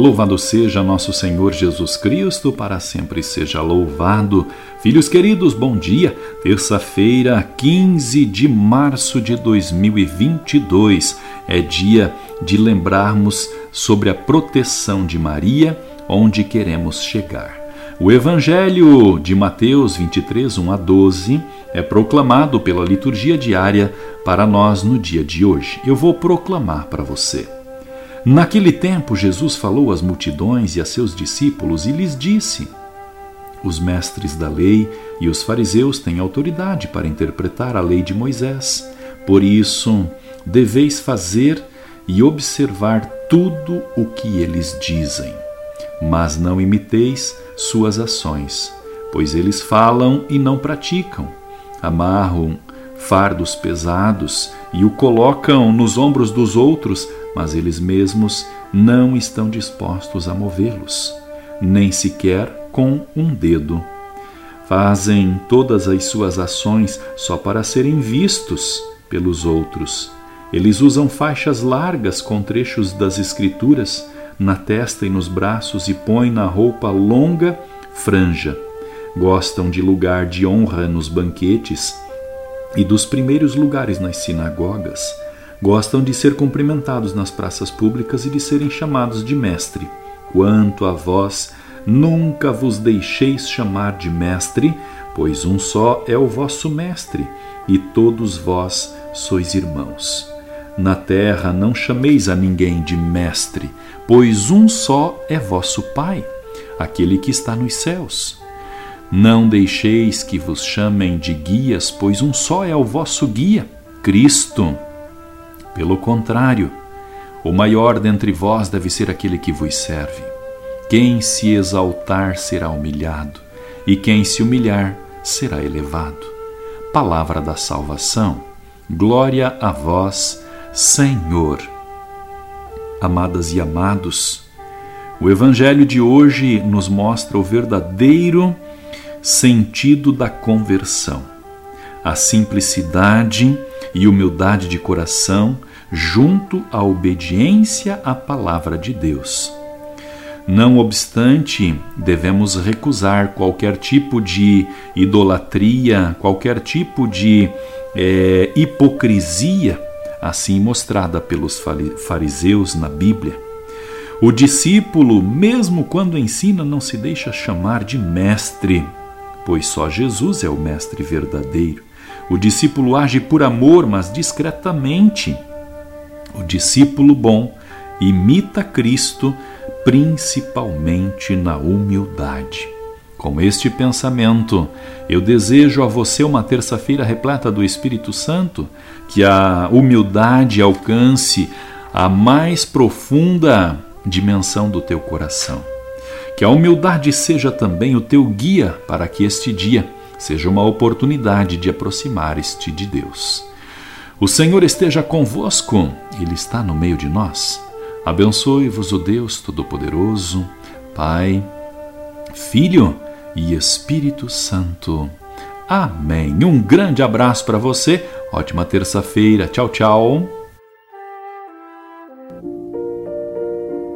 Louvado seja nosso Senhor Jesus Cristo, para sempre seja louvado. Filhos queridos, bom dia. Terça-feira, 15 de março de 2022, é dia de lembrarmos sobre a proteção de Maria, onde queremos chegar. O Evangelho de Mateus 23, 1 a 12 é proclamado pela liturgia diária para nós no dia de hoje. Eu vou proclamar para você. Naquele tempo, Jesus falou às multidões e a seus discípulos e lhes disse: Os mestres da lei e os fariseus têm autoridade para interpretar a lei de Moisés. Por isso, deveis fazer e observar tudo o que eles dizem. Mas não imiteis suas ações, pois eles falam e não praticam. Amarram fardos pesados e o colocam nos ombros dos outros mas eles mesmos não estão dispostos a movê-los, nem sequer com um dedo. Fazem todas as suas ações só para serem vistos pelos outros. Eles usam faixas largas com trechos das Escrituras na testa e nos braços e põem na roupa longa franja. Gostam de lugar de honra nos banquetes e dos primeiros lugares nas sinagogas Gostam de ser cumprimentados nas praças públicas e de serem chamados de mestre. Quanto a vós, nunca vos deixeis chamar de mestre, pois um só é o vosso mestre, e todos vós sois irmãos. Na terra não chameis a ninguém de mestre, pois um só é vosso Pai, aquele que está nos céus. Não deixeis que vos chamem de guias, pois um só é o vosso guia, Cristo. Pelo contrário, o maior dentre vós deve ser aquele que vos serve. Quem se exaltar será humilhado, e quem se humilhar será elevado. Palavra da salvação. Glória a vós, Senhor. Amadas e amados, o Evangelho de hoje nos mostra o verdadeiro sentido da conversão, a simplicidade e humildade de coração junto à obediência à palavra de Deus. Não obstante, devemos recusar qualquer tipo de idolatria, qualquer tipo de é, hipocrisia, assim mostrada pelos fariseus na Bíblia. O discípulo, mesmo quando ensina, não se deixa chamar de mestre, pois só Jesus é o mestre verdadeiro. O discípulo age por amor, mas discretamente. O discípulo bom imita Cristo principalmente na humildade. Com este pensamento, eu desejo a você uma terça-feira repleta do Espírito Santo, que a humildade alcance a mais profunda dimensão do teu coração. Que a humildade seja também o teu guia para que este dia seja uma oportunidade de aproximar-te de Deus. O Senhor esteja convosco, Ele está no meio de nós. Abençoe-vos o Deus Todo-Poderoso, Pai, Filho e Espírito Santo. Amém. Um grande abraço para você. Ótima terça-feira. Tchau, tchau.